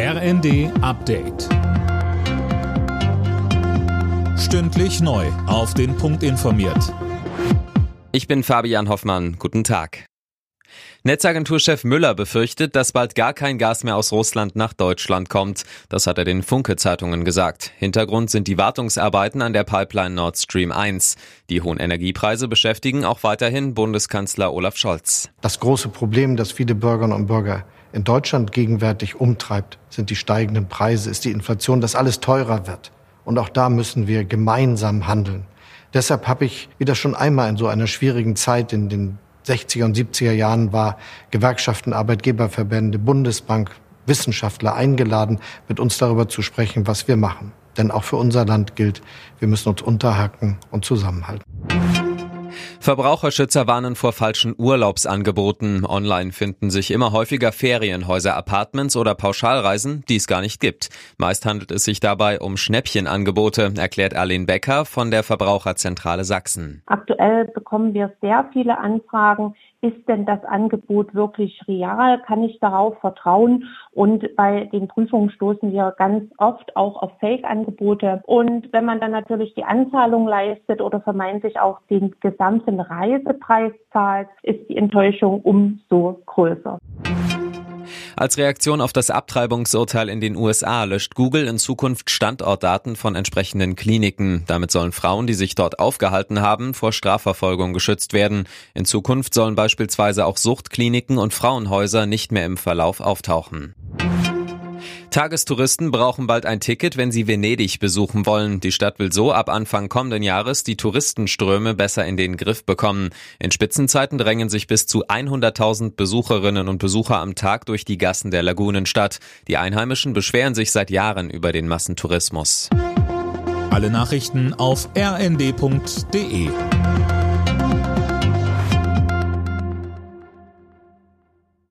RND Update. Stündlich neu. Auf den Punkt informiert. Ich bin Fabian Hoffmann. Guten Tag. Netzagenturchef Müller befürchtet, dass bald gar kein Gas mehr aus Russland nach Deutschland kommt. Das hat er den Funke-Zeitungen gesagt. Hintergrund sind die Wartungsarbeiten an der Pipeline Nord Stream 1. Die hohen Energiepreise beschäftigen auch weiterhin Bundeskanzler Olaf Scholz. Das große Problem, das viele Bürgerinnen und Bürger in Deutschland gegenwärtig umtreibt, sind die steigenden Preise, ist die Inflation, dass alles teurer wird. Und auch da müssen wir gemeinsam handeln. Deshalb habe ich, wie das schon einmal in so einer schwierigen Zeit in den 60er und 70er Jahren war, Gewerkschaften, Arbeitgeberverbände, Bundesbank, Wissenschaftler eingeladen, mit uns darüber zu sprechen, was wir machen. Denn auch für unser Land gilt, wir müssen uns unterhaken und zusammenhalten. Verbraucherschützer warnen vor falschen Urlaubsangeboten. Online finden sich immer häufiger Ferienhäuser, Apartments oder Pauschalreisen, die es gar nicht gibt. Meist handelt es sich dabei um Schnäppchenangebote, erklärt Arlene Becker von der Verbraucherzentrale Sachsen. Aktuell bekommen wir sehr viele Anfragen, ist denn das Angebot wirklich real? Kann ich darauf vertrauen? Und bei den Prüfungen stoßen wir ganz oft auch auf Fake-Angebote. Und wenn man dann natürlich die Anzahlung leistet oder vermeintlich auch den gesamten Reisepreis zahlt, ist die Enttäuschung umso größer. Als Reaktion auf das Abtreibungsurteil in den USA löscht Google in Zukunft Standortdaten von entsprechenden Kliniken. Damit sollen Frauen, die sich dort aufgehalten haben, vor Strafverfolgung geschützt werden. In Zukunft sollen beispielsweise auch Suchtkliniken und Frauenhäuser nicht mehr im Verlauf auftauchen. Tagestouristen brauchen bald ein Ticket, wenn sie Venedig besuchen wollen. Die Stadt will so ab Anfang kommenden Jahres die Touristenströme besser in den Griff bekommen. In Spitzenzeiten drängen sich bis zu 100.000 Besucherinnen und Besucher am Tag durch die Gassen der Lagunenstadt. Die Einheimischen beschweren sich seit Jahren über den Massentourismus. Alle Nachrichten auf rnd.de